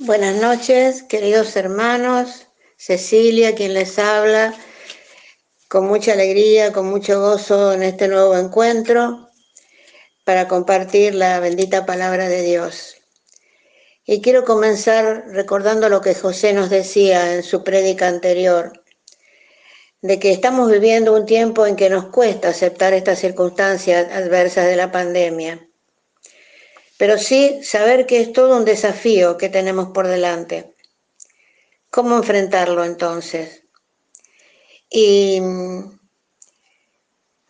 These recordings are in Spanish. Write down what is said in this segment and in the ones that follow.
Buenas noches, queridos hermanos. Cecilia, quien les habla, con mucha alegría, con mucho gozo en este nuevo encuentro para compartir la bendita palabra de Dios. Y quiero comenzar recordando lo que José nos decía en su prédica anterior, de que estamos viviendo un tiempo en que nos cuesta aceptar estas circunstancias adversas de la pandemia pero sí saber que es todo un desafío que tenemos por delante. ¿Cómo enfrentarlo entonces? Y mm,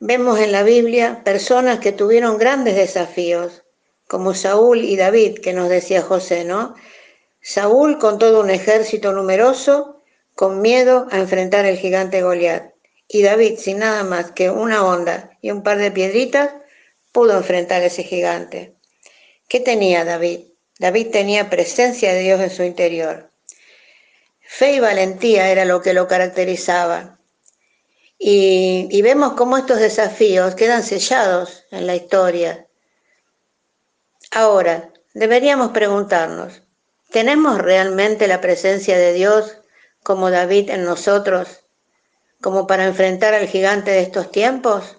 vemos en la Biblia personas que tuvieron grandes desafíos, como Saúl y David, que nos decía José, ¿no? Saúl con todo un ejército numeroso, con miedo a enfrentar al gigante Goliat. Y David, sin nada más que una onda y un par de piedritas, pudo enfrentar a ese gigante. ¿Qué tenía David? David tenía presencia de Dios en su interior. Fe y valentía era lo que lo caracterizaba. Y, y, vemos cómo estos desafíos quedan sellados en la historia. Ahora, deberíamos preguntarnos, ¿tenemos realmente la presencia de Dios como David en nosotros, como para enfrentar al gigante de estos tiempos?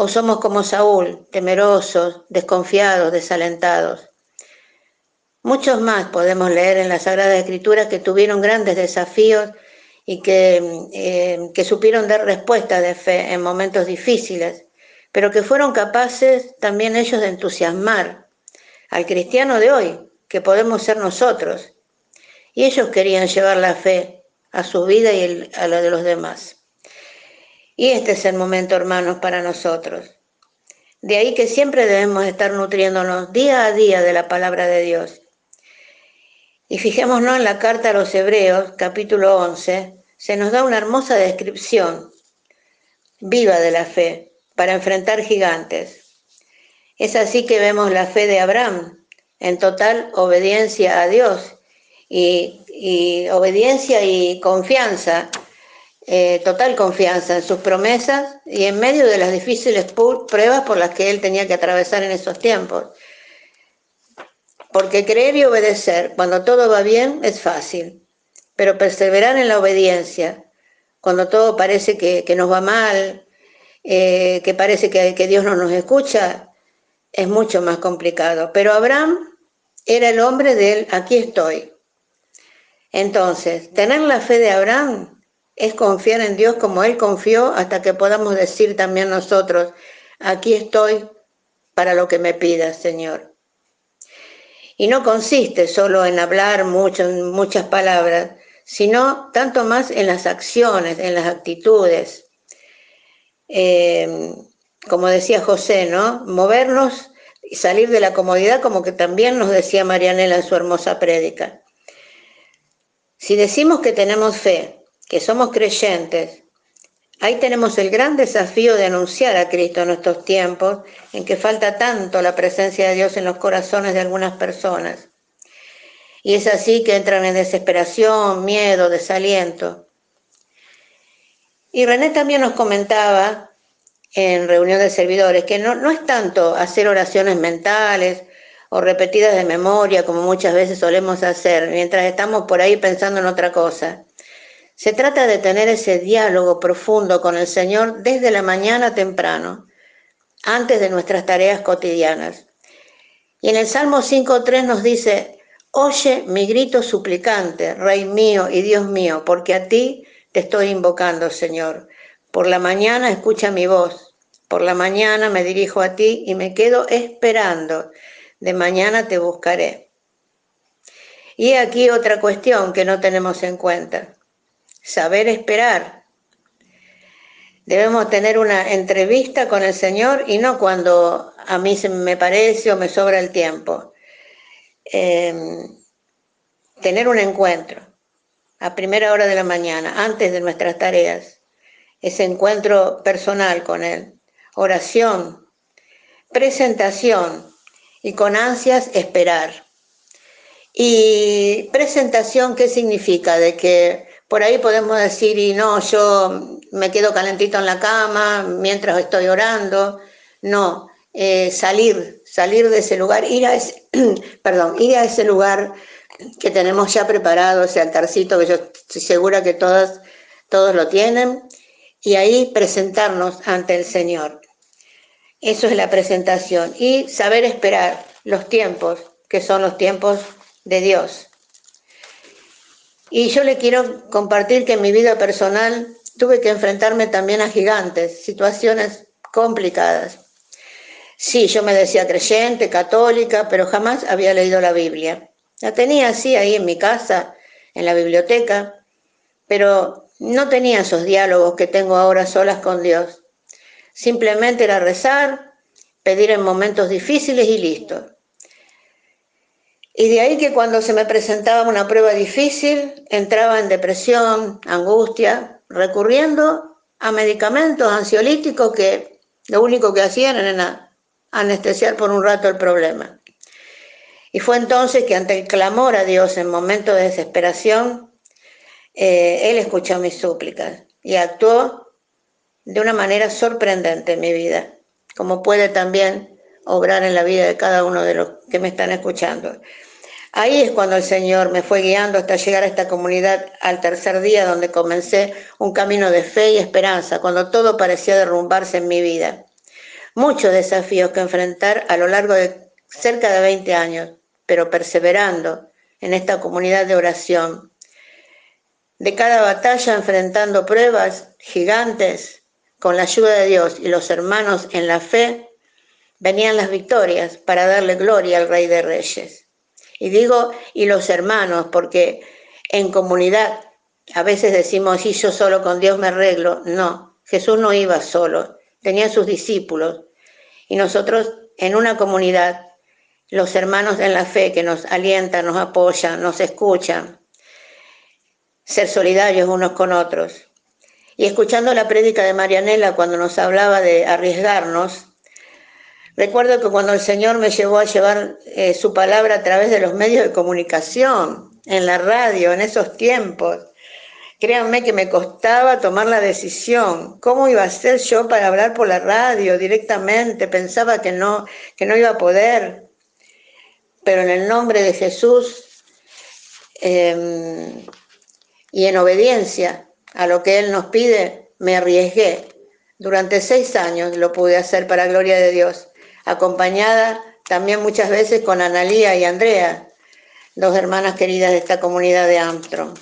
¿O somos como Saúl, temerosos, desconfiados, desalentados? Muchos más podemos leer en la Sagrada Escritura que tuvieron grandes desafíos y que, eh, que supieron dar respuesta de fe en momentos difíciles, pero que fueron capaces también ellos de entusiasmar al cristiano de hoy, que podemos ser nosotros. Y ellos querían llevar la fe a su vida y a la de los demás. Y este es el momento, hermanos, para nosotros. De ahí que siempre debemos estar nutriéndonos día a día de la palabra de Dios. Y fijémonos en la carta a los Hebreos, capítulo 11, se nos da una hermosa descripción viva de la fe para enfrentar gigantes. Es así que vemos la fe de Abraham en total obediencia a Dios y, y obediencia y confianza eh, total confianza en sus promesas y en medio de las difíciles pruebas por las que él tenía que atravesar en esos tiempos. Porque creer y obedecer cuando todo va bien es fácil, pero perseverar en la obediencia cuando todo parece que, nos va mal, eh, que parece que, que Dios no nos escucha, es mucho más complicado. Pero Abraham era el hombre de él, aquí estoy. Entonces, tener la fe de Abraham es confiar en Dios como Él confió hasta que podamos decir también nosotros, aquí estoy para lo que me pidas, Señor. Y no consiste solo en hablar mucho, muchas palabras, sino tanto más en las acciones, en las actitudes. Eh, como decía José, ¿no? Movernos y salir de la comodidad, como que también nos decía Marianela en su hermosa prédica. Si decimos que tenemos fe, que somos creyentes, ahí tenemos el gran desafío de anunciar a Cristo en estos tiempos en que falta tanto la presencia de Dios en los corazones de algunas personas. Y es así que entran en desesperación, miedo, desaliento. Y René también nos comentaba en reunión de servidores que no, no es tanto hacer oraciones mentales o repetidas de memoria como muchas veces solemos hacer mientras estamos por ahí pensando en otra cosa se trata de tener ese diálogo profundo con el Señor desde la mañana temprano, antes de nuestras tareas cotidianas. Y en el Salmo 5.3 nos dice, oye mi grito suplicante, Rey mío y Dios mío, porque a ti te estoy invocando, Señor. Por la mañana escucha mi voz, por la mañana me dirijo a ti y me quedo esperando. De mañana te buscaré. Y aquí otra cuestión que no tenemos en cuenta saber esperar. Debemos tener una entrevista con el Señor y no cuando a mí me parece o me sobra el tiempo. Em, tener un encuentro a primera hora de la mañana, antes de nuestras tareas. Ese encuentro personal con Él. Oración, presentación y con ansias esperar. Y presentación, ¿qué significa? De que por ahí podemos decir, y no, yo me quedo calentito en la cama mientras estoy orando. No, eh, salir, salir de ese lugar, ir a ese, perdón, ir a ese lugar que tenemos ya preparado, ese altarcito que yo estoy segura que todas, todos lo tienen, y ahí presentarnos ante el Señor. Eso es la presentación. Y saber esperar los tiempos, que son los tiempos de Dios. Y yo le quiero compartir que en mi vida personal tuve que enfrentarme también a gigantes, situaciones complicadas. Sí, yo me decía creyente, católica, pero jamás había leído la Biblia. La tenía así ahí en mi casa, en la biblioteca, pero no tenía esos diálogos que tengo ahora solas con Dios. Simplemente era rezar, pedir en momentos difíciles y listo. Y de ahí que cuando se me presentaba una prueba difícil, entraba en depresión, angustia, recurriendo a medicamentos ansiolíticos que lo único que hacían era anestesiar por un rato el problema. Y fue entonces que ante el clamor a Dios en momentos de desesperación, eh, Él escuchó mis súplicas y actuó de una manera sorprendente en mi vida, como puede también obrar en la vida de cada uno de los que me están escuchando. Ahí es cuando el Señor me fue guiando hasta llegar a esta comunidad al tercer día donde comencé un camino de fe y esperanza, cuando todo parecía derrumbarse en mi vida. Muchos desafíos que enfrentar a lo largo de cerca de 20 años, pero perseverando en esta comunidad de oración. De cada batalla enfrentando pruebas gigantes, con la ayuda de Dios y los hermanos en la fe, venían las victorias para darle gloria al Rey de Reyes. Y digo, y los hermanos, porque en comunidad a veces decimos, si yo solo con Dios me arreglo. No, Jesús no iba solo, tenía sus discípulos. Y nosotros en una comunidad, los hermanos en la fe que nos alientan, nos apoyan, nos escuchan, ser solidarios unos con otros. Y escuchando la prédica de Marianela cuando nos hablaba de arriesgarnos, Recuerdo que cuando el Señor me llevó a llevar eh, su palabra a través de los medios de comunicación, en la radio, en esos tiempos, créanme que me costaba tomar la decisión. ¿Cómo iba a ser yo para hablar por la radio directamente? Pensaba que no, que no iba a poder. Pero en el nombre de Jesús em, y en obediencia a lo que Él nos pide, me arriesgué. Durante seis años lo pude hacer para gloria de Dios acompañada también muchas veces con Analía y Andrea, dos hermanas queridas de esta comunidad de Armstrong.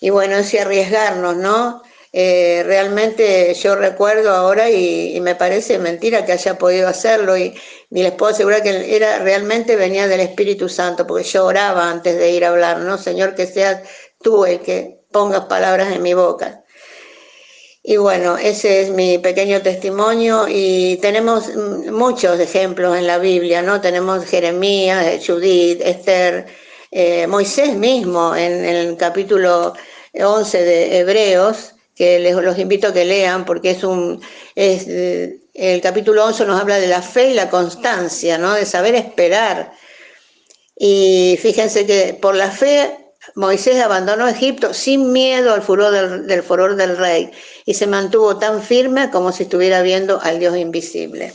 Y bueno, ese arriesgarnos, ¿no? Eh, realmente yo recuerdo ahora y, me parece mentira que haya podido hacerlo y, y les puedo asegurar que era realmente venía del Espíritu Santo porque yo oraba antes de ir a hablar, ¿no? Señor, que seas tú el que pongas palabras en mi boca. Y bueno, ese es mi pequeño testimonio y tenemos muchos ejemplos en la Biblia, ¿no? Tenemos Jeremías, Judith, Esther, eh, Moisés mismo en, el capítulo 11 de Hebreos, que les los invito a que lean porque es un es, el capítulo 11 nos habla de la fe y la constancia, ¿no? De saber esperar. Y fíjense que por la fe Moisés abandonó Egipto sin miedo al furor del, furor del rey y se mantuvo tan firme como si estuviera viendo al Dios invisible.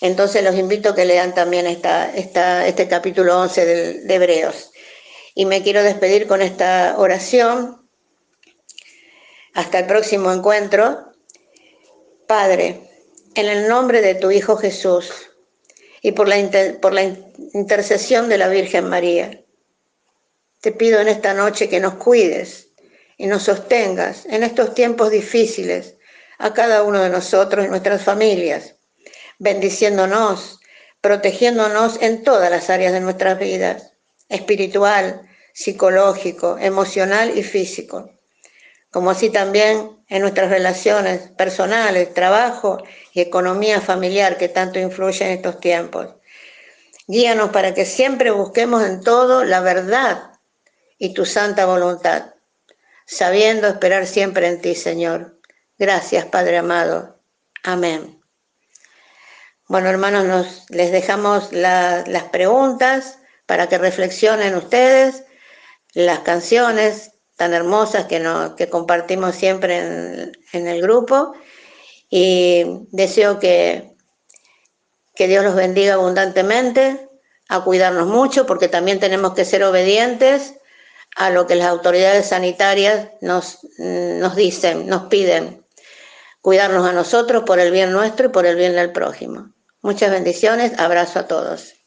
Entonces los invito a que lean también esta, este capítulo 11 de Hebreos. Y me quiero despedir con esta oración. Hasta el próximo encuentro. Padre, en el nombre de tu Hijo Jesús y por la, por la intercesión de la Virgen María te pido en esta noche que nos cuides y nos sostengas en estos tiempos difíciles a cada uno de nosotros y nuestras familias, bendiciéndonos, protegiéndonos en todas las áreas de nuestras vidas, espiritual, psicológico, emocional y físico, como así también en nuestras relaciones personales, trabajo y economía familiar que tanto influye en estos tiempos. Guíanos para que siempre busquemos en todo la verdad y tu santa voluntad, sabiendo esperar siempre en ti, Señor. Gracias, Padre amado. Amén. Bueno, hermanos, nos, les dejamos las preguntas para que reflexionen ustedes, las canciones tan hermosas que, que compartimos siempre en, en el grupo y deseo que Que Dios los bendiga abundantemente, a cuidarnos mucho, porque también tenemos que ser obedientes a lo que las autoridades sanitarias nos, nos dicen, nos piden. Cuidarnos a nosotros por el bien nuestro y por el bien del prójimo. Muchas bendiciones, abrazo a todos.